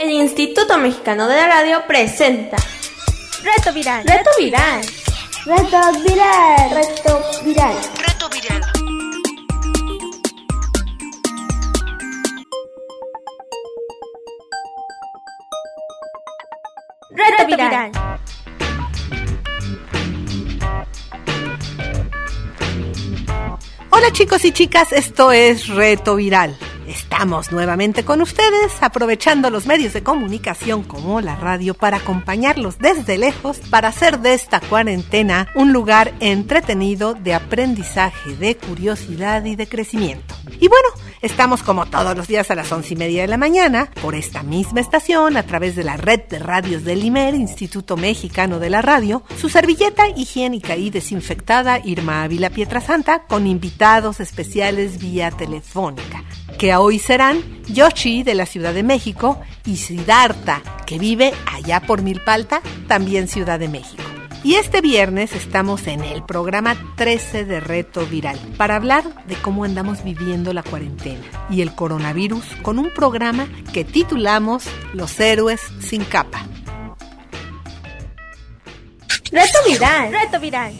El Instituto Mexicano de la Radio presenta Reto Viral. Reto Viral. Reto Viral. Reto Viral. Reto Viral. Reto Viral. Hola chicos y chicas, esto es Reto Viral. Estamos nuevamente con ustedes, aprovechando los medios de comunicación como la radio para acompañarlos desde lejos, para hacer de esta cuarentena un lugar entretenido de aprendizaje, de curiosidad y de crecimiento. Y bueno, estamos como todos los días a las once y media de la mañana, por esta misma estación, a través de la red de radios del IMER, Instituto Mexicano de la Radio, su servilleta higiénica y desinfectada Irma Ávila Pietrasanta, con invitados especiales vía telefónica que hoy serán Yoshi de la Ciudad de México y Siddhartha, que vive allá por Milpalta, también Ciudad de México. Y este viernes estamos en el programa 13 de Reto Viral para hablar de cómo andamos viviendo la cuarentena y el coronavirus con un programa que titulamos Los héroes sin capa. Reto Viral. Reto Viral.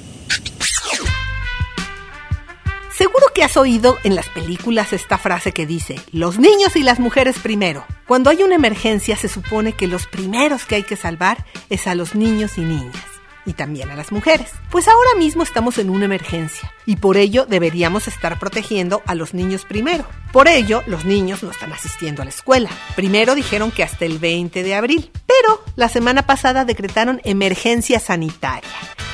Seguro que has oído en las películas esta frase que dice, los niños y las mujeres primero. Cuando hay una emergencia se supone que los primeros que hay que salvar es a los niños y niñas. Y también a las mujeres. Pues ahora mismo estamos en una emergencia y por ello deberíamos estar protegiendo a los niños primero. Por ello, los niños no están asistiendo a la escuela. Primero dijeron que hasta el 20 de abril, pero la semana pasada decretaron emergencia sanitaria.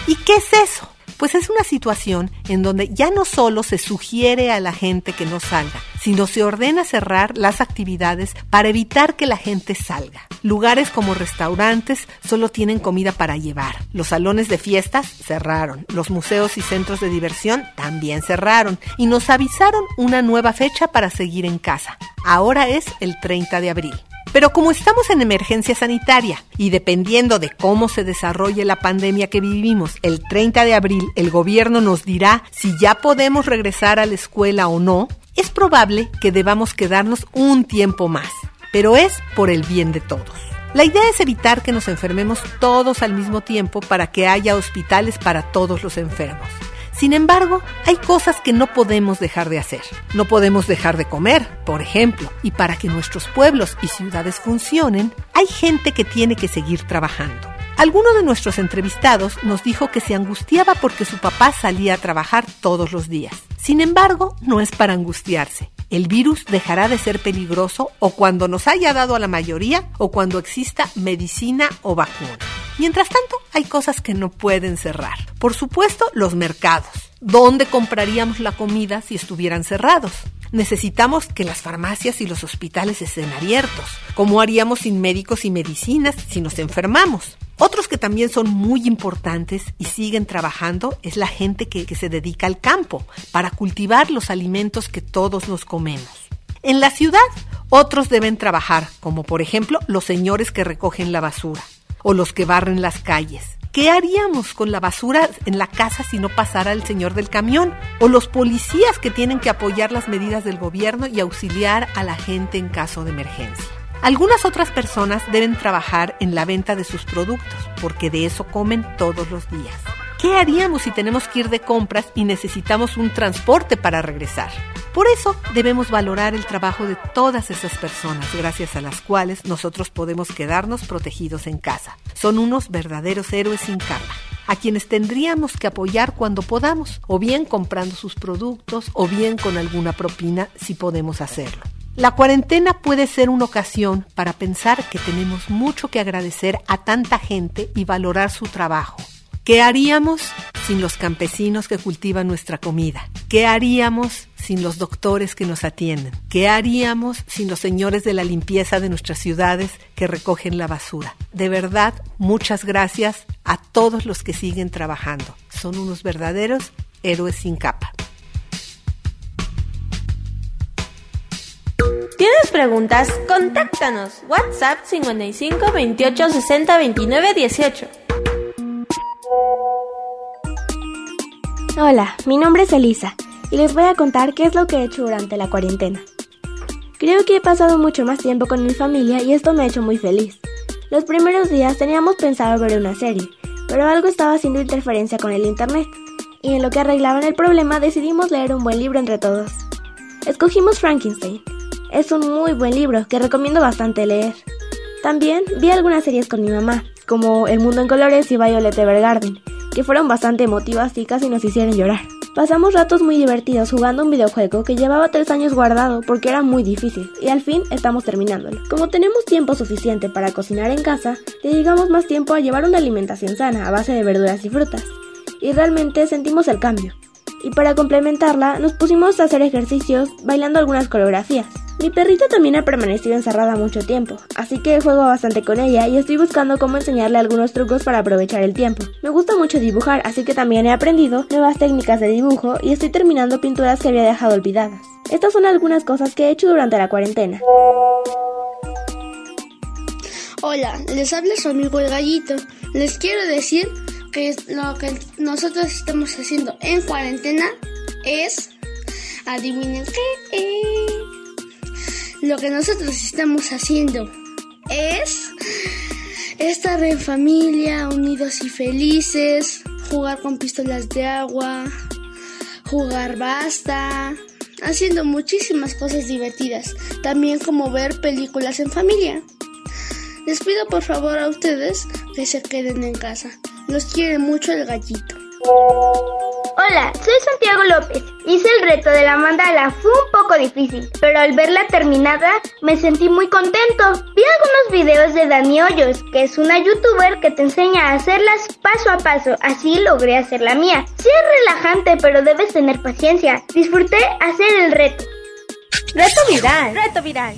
¿Y qué es eso? Pues es una situación en donde ya no solo se sugiere a la gente que no salga, sino se ordena cerrar las actividades para evitar que la gente salga. Lugares como restaurantes solo tienen comida para llevar. Los salones de fiestas cerraron. Los museos y centros de diversión también cerraron. Y nos avisaron una nueva fecha para seguir en casa. Ahora es el 30 de abril. Pero como estamos en emergencia sanitaria y dependiendo de cómo se desarrolle la pandemia que vivimos, el 30 de abril el gobierno nos dirá si ya podemos regresar a la escuela o no, es probable que debamos quedarnos un tiempo más, pero es por el bien de todos. La idea es evitar que nos enfermemos todos al mismo tiempo para que haya hospitales para todos los enfermos. Sin embargo, hay cosas que no podemos dejar de hacer. No podemos dejar de comer, por ejemplo, y para que nuestros pueblos y ciudades funcionen, hay gente que tiene que seguir trabajando. Alguno de nuestros entrevistados nos dijo que se angustiaba porque su papá salía a trabajar todos los días. Sin embargo, no es para angustiarse. El virus dejará de ser peligroso o cuando nos haya dado a la mayoría o cuando exista medicina o vacuna. Mientras tanto, hay cosas que no pueden cerrar. Por supuesto, los mercados. ¿Dónde compraríamos la comida si estuvieran cerrados? Necesitamos que las farmacias y los hospitales estén abiertos. ¿Cómo haríamos sin médicos y medicinas si nos enfermamos? Otros que también son muy importantes y siguen trabajando es la gente que, que, se dedica al campo para cultivar los alimentos que todos nos comemos. En la ciudad, otros deben trabajar, como por ejemplo los señores que recogen la basura o los que barren las calles. ¿Qué haríamos con la basura en la casa si no pasara el señor del camión? O los policías que tienen que apoyar las medidas del gobierno y auxiliar a la gente en caso de emergencia. Algunas otras personas deben trabajar en la venta de sus productos, porque de eso comen todos los días. ¿Qué haríamos si tenemos que ir de compras y necesitamos un transporte para regresar? Por eso debemos valorar el trabajo de todas esas personas, gracias a las cuales nosotros podemos quedarnos protegidos en casa. Son unos verdaderos héroes sin capa a quienes tendríamos que apoyar cuando podamos, o bien comprando sus productos, o bien con alguna propina si podemos hacerlo. La cuarentena puede ser una ocasión para pensar que tenemos mucho que agradecer a tanta gente y valorar su trabajo. ¿Qué haríamos sin los campesinos que cultivan nuestra comida? ¿Qué haríamos sin los doctores que nos atienden? ¿Qué haríamos sin los señores de la limpieza de nuestras ciudades que recogen la basura? De verdad, muchas gracias a todos los que siguen trabajando. Son unos verdaderos héroes sin capa. ¿Tienes preguntas? Contáctanos. WhatsApp 55 28 60 29 18. Hola, mi nombre es Elisa y les voy a contar qué es lo que he hecho durante la cuarentena. Creo que he pasado mucho más tiempo con mi familia y esto me ha hecho muy feliz. Los primeros días teníamos pensado ver una serie, pero algo estaba haciendo interferencia con el internet, y en lo que arreglaban el problema decidimos leer un buen libro entre todos. Escogimos Frankenstein. Es un muy buen libro que recomiendo bastante leer. También vi algunas series con mi mamá, como El Mundo en Colores y Violet Evergarden, que fueron bastante emotivas y casi nos hicieron llorar. Pasamos ratos muy divertidos jugando un videojuego que llevaba tres años guardado porque era muy difícil y al fin estamos terminándolo. Como tenemos tiempo suficiente para cocinar en casa, dedicamos más tiempo a llevar una alimentación sana a base de verduras y frutas. Y realmente sentimos el cambio. Y para complementarla, nos pusimos a hacer ejercicios bailando algunas coreografías. Mi perrita también ha permanecido encerrada mucho tiempo, así que juego bastante con ella y estoy buscando cómo enseñarle algunos trucos para aprovechar el tiempo. Me gusta mucho dibujar, así que también he aprendido nuevas técnicas de dibujo y estoy terminando pinturas que había dejado olvidadas. Estas son algunas cosas que he hecho durante la cuarentena. Hola, les habla su amigo el gallito. Les quiero decir que lo que nosotros estamos haciendo en cuarentena es... Adivinen qué lo que nosotros estamos haciendo es estar en familia, unidos y felices, jugar con pistolas de agua, jugar basta, haciendo muchísimas cosas divertidas, también como ver películas en familia. Les pido por favor a ustedes que se queden en casa. Los quiere mucho el gallito. Hola, soy Santiago López. Hice el reto de la mandala, fue un poco difícil, pero al verla terminada me sentí muy contento. Vi algunos videos de Dani Hoyos, que es una youtuber que te enseña a hacerlas paso a paso, así logré hacer la mía. Sí es relajante, pero debes tener paciencia. Disfruté hacer el reto. Reto viral. Reto viral.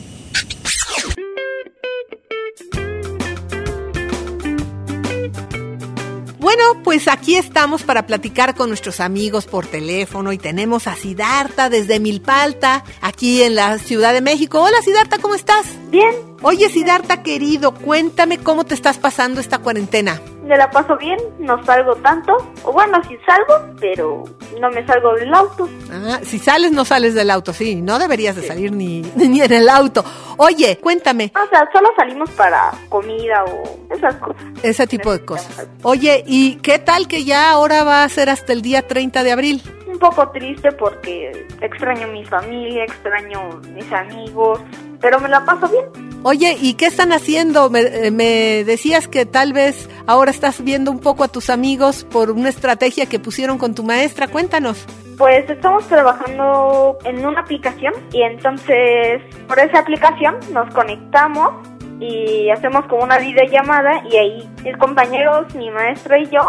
Bueno, pues aquí estamos para platicar con nuestros amigos por teléfono y tenemos a Sidarta desde Milpalta, aquí en la Ciudad de México. Hola Sidarta, ¿cómo estás? Bien. Oye Sidarta querido, cuéntame cómo te estás pasando esta cuarentena me la paso bien, no salgo tanto, o bueno, sí salgo, pero no me salgo del auto. Ah, si sales, no sales del auto, sí, no deberías de salir ni, ni en el auto. Oye, cuéntame. O sea, solo salimos para comida o esas cosas. Ese tipo de cosas. Oye, ¿y qué tal que ya ahora va a ser hasta el día 30 de abril? Un poco triste porque extraño mi familia, extraño mis amigos, pero me la paso bien. Oye, ¿y qué están haciendo? Eh, me, decías que tal vez ahora estás viendo un poco a tus amigos por una estrategia que pusieron con tu maestra. Cuéntanos. Pues estamos trabajando en una aplicación y entonces por esa aplicación nos conectamos y hacemos como una videollamada y ahí mis compañeros, mi maestra y yo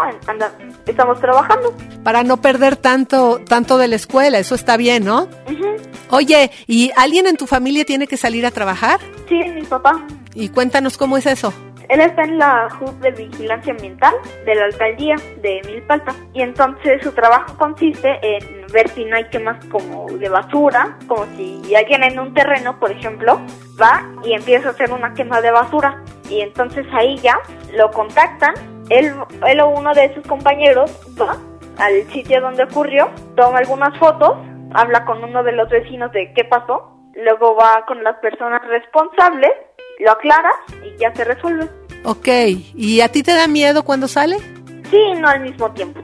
estamos trabajando. Para no perder tanto, tanto de la escuela, eso está bien, ¿no? Oye, ¿y alguien en tu familia tiene que salir a trabajar? Sí, mi papá. Y cuéntanos cómo es eso. Él está en la de Vigilancia Ambiental de la alcaldía de Milpalta y entonces su trabajo consiste en ver si no hay quemas como de basura, como si alguien en un terreno, por ejemplo, va y empieza a hacer una quema de basura y entonces ahí ya lo contactan, él, él o uno de sus compañeros va al sitio donde ocurrió, toma algunas fotos, habla con uno de los vecinos de qué pasó, luego va con las personas responsables, lo aclara y ya se resuelve. Ok, ¿y a ti te da miedo cuando sale? Sí, no al mismo tiempo.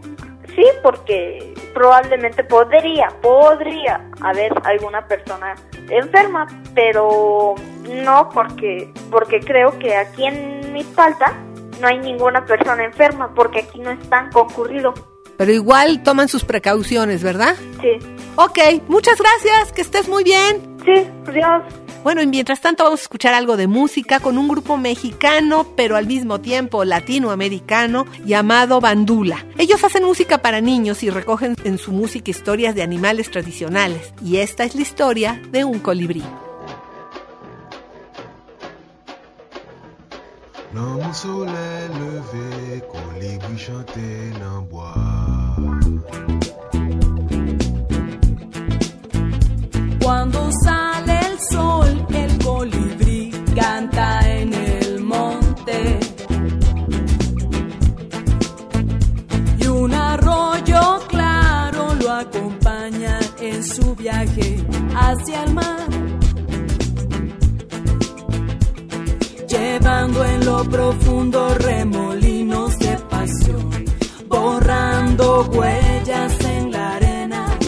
Sí, porque probablemente podría, podría haber alguna persona enferma, pero no porque, porque creo que aquí en mi falta no hay ninguna persona enferma, porque aquí no es tan concurrido. Pero igual toman sus precauciones, ¿verdad? Sí. Ok, muchas gracias, que estés muy bien. Sí, adiós. Bueno, y mientras tanto vamos a escuchar algo de música con un grupo mexicano, pero al mismo tiempo latinoamericano, llamado Bandula. Ellos hacen música para niños y recogen en su música historias de animales tradicionales. Y esta es la historia de un colibrí. Cuando sale el sol, el colibrí canta en el monte. Y un arroyo claro lo acompaña en su viaje hacia el mar. En lo profundo remolinos de pasión, borrando huellas en la arena,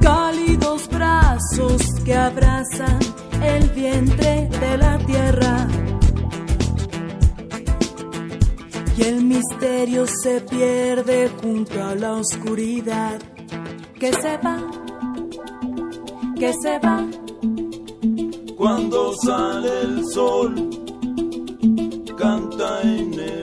cálidos brazos que abrazan el vientre de la tierra. Y el misterio se pierde junto a la oscuridad que se va, que se va. Cuando sale el sol, canta en el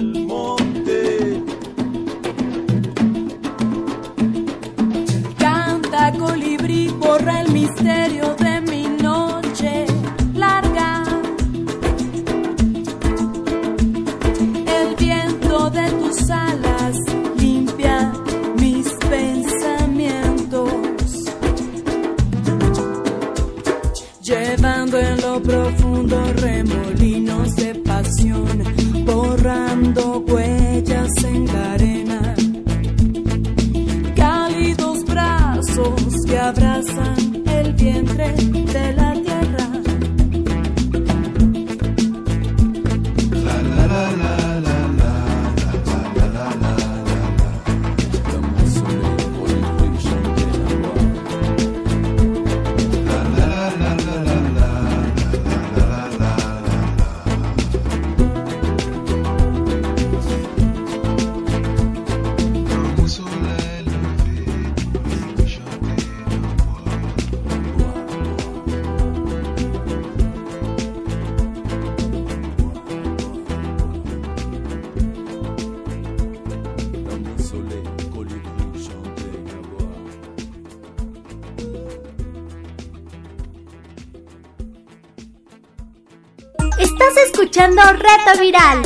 escuchando Reto Viral.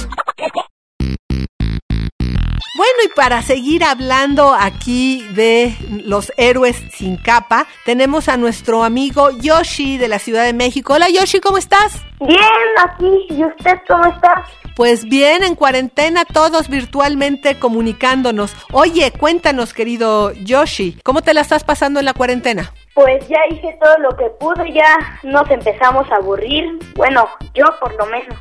Bueno, y para seguir hablando aquí de los héroes sin capa, tenemos a nuestro amigo Yoshi de la Ciudad de México. Hola Yoshi, ¿cómo estás? Bien, aquí. ¿Y usted cómo está? Pues bien, en cuarentena todos virtualmente comunicándonos. Oye, cuéntanos, querido Yoshi, ¿cómo te la estás pasando en la cuarentena? Pues ya hice todo lo que pude, ya nos empezamos a aburrir. Bueno, yo por lo menos.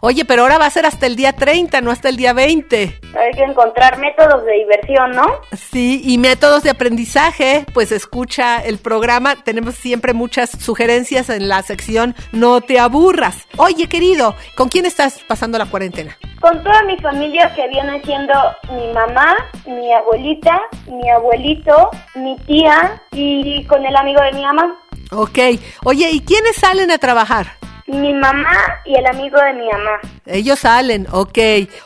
Oye, pero ahora va a ser hasta el día 30, no hasta el día 20. Hay que encontrar métodos de diversión, ¿no? Sí, y métodos de aprendizaje, pues escucha el programa. Tenemos siempre muchas sugerencias en la sección No te aburras. Oye, querido, ¿con quién estás pasando la cuarentena? Con toda mi familia que viene siendo mi mamá, mi abuelita, mi abuelito, mi tía y con el amigo de mi mamá. Ok. Oye, ¿y quiénes salen a trabajar? Mi mamá y el amigo de mi mamá. Ellos salen, ok.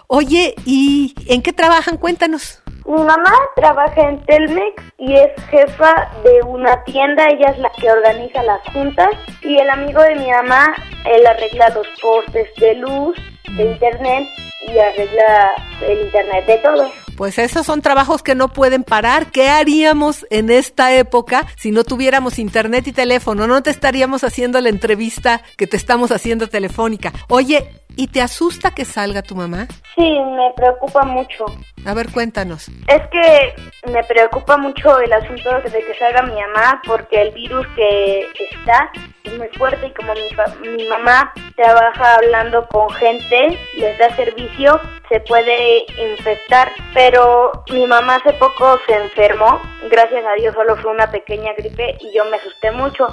Oye, ¿y en qué trabajan? Cuéntanos. Mi mamá trabaja en Telmex y es jefa de una tienda, ella es la que organiza las juntas y el amigo de mi mamá, él arregla los postes de luz, de internet y arregla el internet de todo. Pues esos son trabajos que no pueden parar. ¿Qué haríamos en esta época si no tuviéramos internet y teléfono? No te estaríamos haciendo la entrevista que te estamos haciendo telefónica. Oye, ¿y te asusta que salga tu mamá? Sí, me preocupa mucho. A ver, cuéntanos. Es que me preocupa mucho el asunto de que salga mi mamá porque el virus que está es muy fuerte y como mi, mi mamá trabaja hablando con gente, les da servicio, se puede infectar. Pero mi mamá hace poco se enfermó, gracias a Dios solo fue una pequeña gripe y yo me asusté mucho.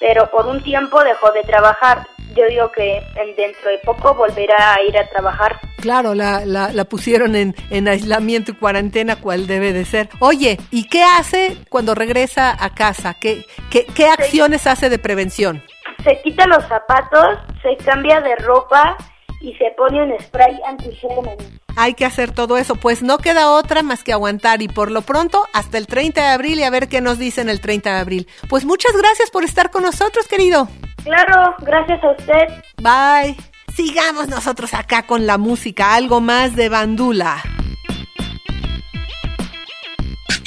Pero por un tiempo dejó de trabajar. Yo digo que en- dentro de poco volverá a ir a trabajar. Claro, la, la, la pusieron en, en aislamiento y cuarentena, cual debe de ser. Oye, ¿y qué hace cuando regresa a casa? ¿Qué, qué, qué acciones hace de prevención? Se quita los zapatos, se cambia de ropa y se pone un spray antigérmenes. Hay que hacer todo eso, pues no queda otra más que aguantar y por lo pronto hasta el 30 de abril y a ver qué nos dicen el 30 de abril. Pues muchas gracias por estar con nosotros, querido. Claro, gracias a usted. Bye. Sigamos nosotros acá con la música, algo más de bandula.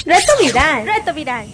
Reto viral. Reto Viral.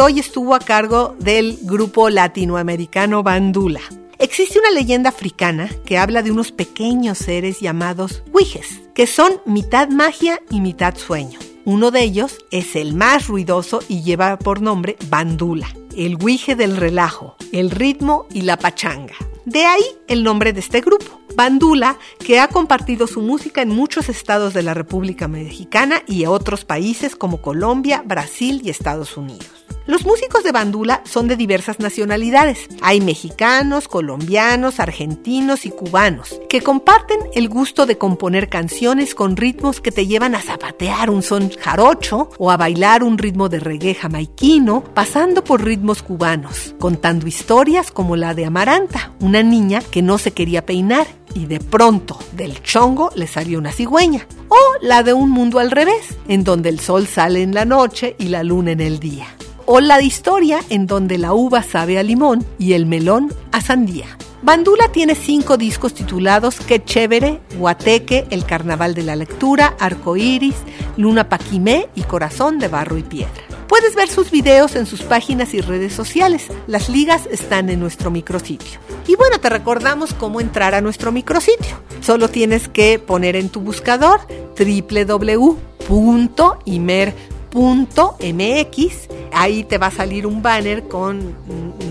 Hoy estuvo a cargo del grupo latinoamericano Bandula. Existe una leyenda africana que habla de unos pequeños seres llamados wijes, que son mitad magia y mitad sueño. Uno de ellos es el más ruidoso y lleva por nombre Bandula, el wije del relajo, el ritmo y la pachanga. De ahí el nombre de este grupo. Bandula, que ha compartido su música en muchos estados de la República Mexicana y otros países como Colombia, Brasil y Estados Unidos. Los músicos de bandula son de diversas nacionalidades. Hay mexicanos, colombianos, argentinos y cubanos, que comparten el gusto de componer canciones con ritmos que te llevan a zapatear un son jarocho o a bailar un ritmo de reggae jamaiquino, pasando por ritmos cubanos, contando historias como la de Amaranta, una niña que no se quería peinar y de pronto del chongo le salió una cigüeña. O la de un mundo al revés, en donde el sol sale en la noche y la luna en el día. O de historia en donde la uva sabe a limón y el melón a sandía. Bandula tiene cinco discos titulados Qué chévere, Guateque, El Carnaval de la Lectura, Arcoíris, Luna Paquimé y Corazón de Barro y Piedra. Puedes ver sus videos en sus páginas y redes sociales. Las ligas están en nuestro micrositio. Y bueno, te recordamos cómo entrar a nuestro micrositio. Solo tienes que poner en tu buscador www.imer.mx. Ahí te va a salir un banner con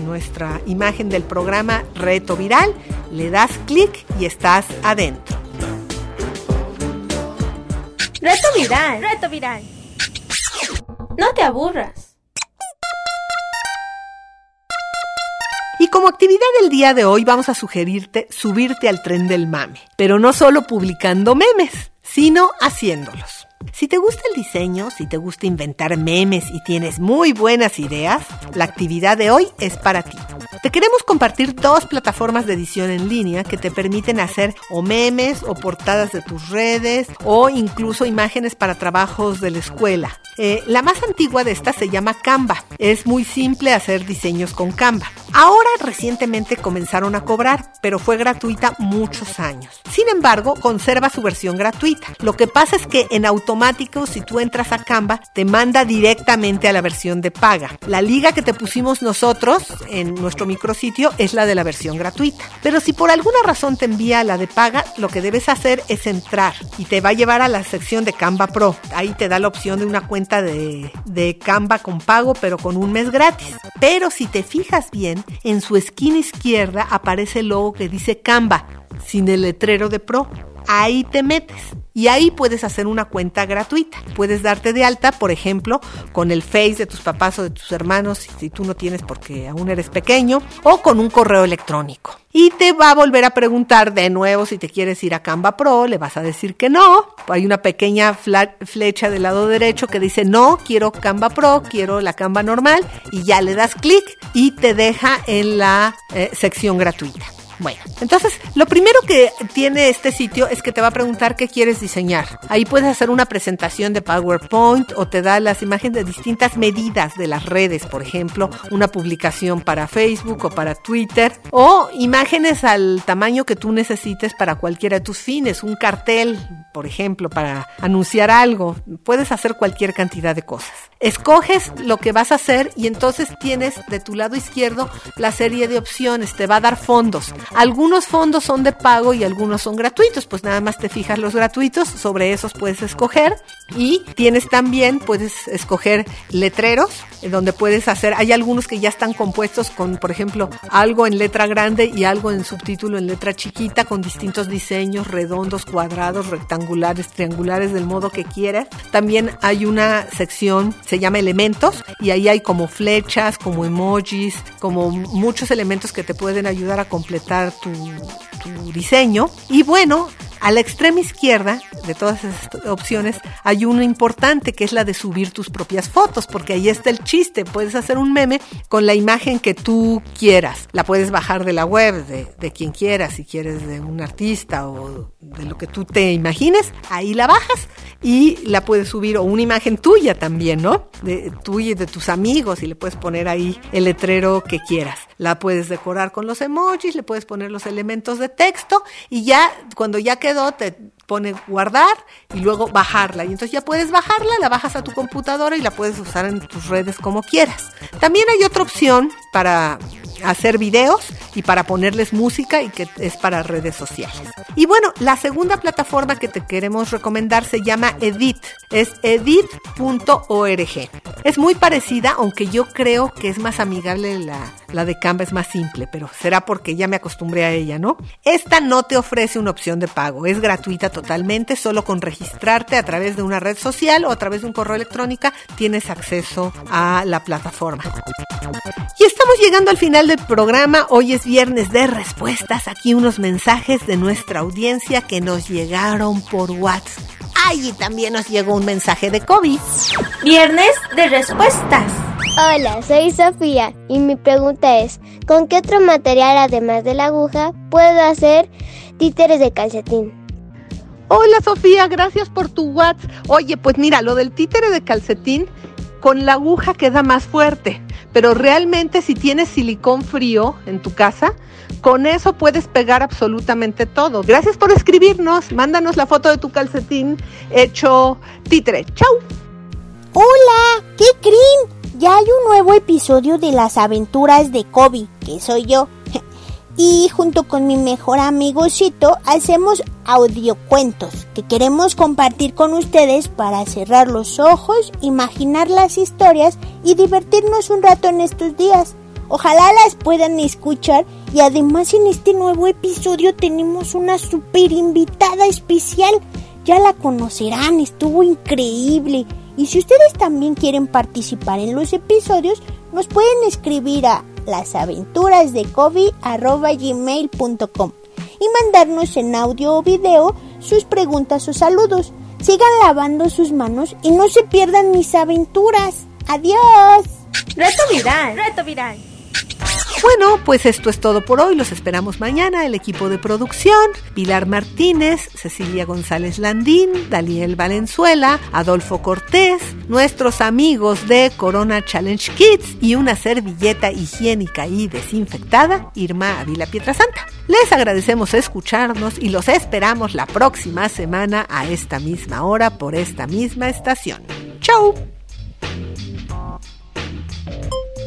nuestra imagen del programa Reto Viral. Le das clic y estás adentro. Reto viral. Reto viral. No te aburras. Y como actividad del día de hoy vamos a sugerirte subirte al tren del mame, pero no solo publicando memes, sino haciéndolos. Si te gusta el diseño, si te gusta inventar memes y tienes muy buenas ideas, la actividad de hoy es para ti. Te queremos compartir dos plataformas de edición en línea que te permiten hacer o memes o portadas de tus redes o incluso imágenes para trabajos de la escuela. Eh, la más antigua de estas se llama Canva. Es muy simple hacer diseños con Canva. Ahora recientemente comenzaron a cobrar, pero fue gratuita muchos años. Sin embargo, conserva su versión gratuita. Lo que pasa es que en automático, si tú entras a Canva, te manda directamente a la versión de paga. La liga que te pusimos nosotros en nuestro micrositio es la de la versión gratuita. Pero si por alguna razón te envía la de paga, lo que debes hacer es entrar y te va a llevar a la sección de Canva Pro. Ahí te da la opción de una cuenta de, de Canva con pago, pero con un mes gratis. Pero si te fijas bien, en su esquina izquierda aparece el logo que dice Canva, sin el letrero de Pro. Ahí te metes y ahí puedes hacer una cuenta gratuita. Puedes darte de alta, por ejemplo, con el Face de tus papás o de tus hermanos, si tú no tienes porque aún eres pequeño, o con un correo electrónico. Y te va a volver a preguntar de nuevo si te quieres ir a Canva Pro, le vas a decir que no. Hay una pequeña flecha del lado derecho que dice no, quiero Canva Pro, quiero la Canva normal, y ya le das clic y te deja en la eh, sección gratuita. Bueno, entonces lo primero que tiene este sitio es que te va a preguntar qué quieres diseñar. Ahí puedes hacer una presentación de PowerPoint o te da las imágenes de distintas medidas de las redes, por ejemplo, una publicación para Facebook o para Twitter o imágenes al tamaño que tú necesites para cualquiera de tus fines, un cartel, por ejemplo, para anunciar algo. Puedes hacer cualquier cantidad de cosas. Escoges lo que vas a hacer y entonces tienes de tu lado izquierdo la serie de opciones, te va a dar fondos. Algunos fondos son de pago y algunos son gratuitos, pues nada más te fijas los gratuitos, sobre esos puedes escoger y tienes también, puedes escoger letreros, eh, donde puedes hacer, hay algunos que ya están compuestos con, por ejemplo, algo en letra grande y algo en subtítulo en letra chiquita, con distintos diseños, redondos, cuadrados, rectangulares, triangulares, del modo que quieras. También hay una sección, se llama elementos, y ahí hay como flechas, como emojis, como muchos elementos que te pueden ayudar a completar tu, tu diseño. Y bueno, a la extrema izquierda de todas esas opciones hay una importante que es la de subir tus propias fotos, porque ahí está el chiste. Puedes hacer un meme con la imagen que tú quieras. La puedes bajar de la web, de, de quien quieras, si quieres de un artista o de lo que tú te imagines. Ahí la bajas y la puedes subir, o una imagen tuya también, ¿no? De tuya y de tus amigos, y le puedes poner ahí el letrero que quieras. La puedes decorar con los emojis, le puedes poner los elementos de texto, y ya, cuando ya quedó, te pone guardar y luego bajarla. Y entonces ya puedes bajarla, la bajas a tu computadora y la puedes usar en tus redes como quieras. También hay otra opción para hacer videos y para ponerles música y que es para redes sociales. Y bueno, la segunda plataforma que te queremos recomendar se llama Edit. Es edit.org. Es muy parecida, aunque yo creo que es más amigable la, la de Canva, es más simple, pero será porque ya me acostumbré a ella, ¿no? Esta no te ofrece una opción de pago, es gratuita totalmente, solo con registrarte a través de una red social o a través de un correo electrónico tienes acceso a la plataforma. Y estamos llegando al final del programa, hoy es viernes de respuestas, aquí unos mensajes de nuestra audiencia que nos llegaron por WhatsApp. Ay, también nos llegó un mensaje de COVID. Viernes de respuestas. Hola, soy Sofía y mi pregunta es, ¿con qué otro material además de la aguja puedo hacer títeres de calcetín? Hola Sofía, gracias por tu WhatsApp. Oye, pues mira, lo del títere de calcetín con la aguja queda más fuerte, pero realmente si tienes silicón frío en tu casa, con eso puedes pegar absolutamente todo. Gracias por escribirnos. Mándanos la foto de tu calcetín hecho títere. ¡Chau! Hola, ¿qué creen? Ya hay un nuevo episodio de las aventuras de Kobe, que soy yo. Y junto con mi mejor amigocito hacemos audiocuentos que queremos compartir con ustedes para cerrar los ojos, imaginar las historias y divertirnos un rato en estos días. Ojalá las puedan escuchar y además en este nuevo episodio tenemos una super invitada especial. Ya la conocerán, estuvo increíble. Y si ustedes también quieren participar en los episodios, nos pueden escribir a lasaventurasdecobi.gmail.com y mandarnos en audio o video sus preguntas o saludos. Sigan lavando sus manos y no se pierdan mis aventuras. ¡Adiós! Reto viral. Reto viral. Bueno, pues esto es todo por hoy. Los esperamos mañana. El equipo de producción, Pilar Martínez, Cecilia González Landín, Daniel Valenzuela, Adolfo Cortés, nuestros amigos de Corona Challenge Kids y una servilleta higiénica y desinfectada, Irma Ávila Pietrasanta. Les agradecemos escucharnos y los esperamos la próxima semana a esta misma hora por esta misma estación. ¡Chau!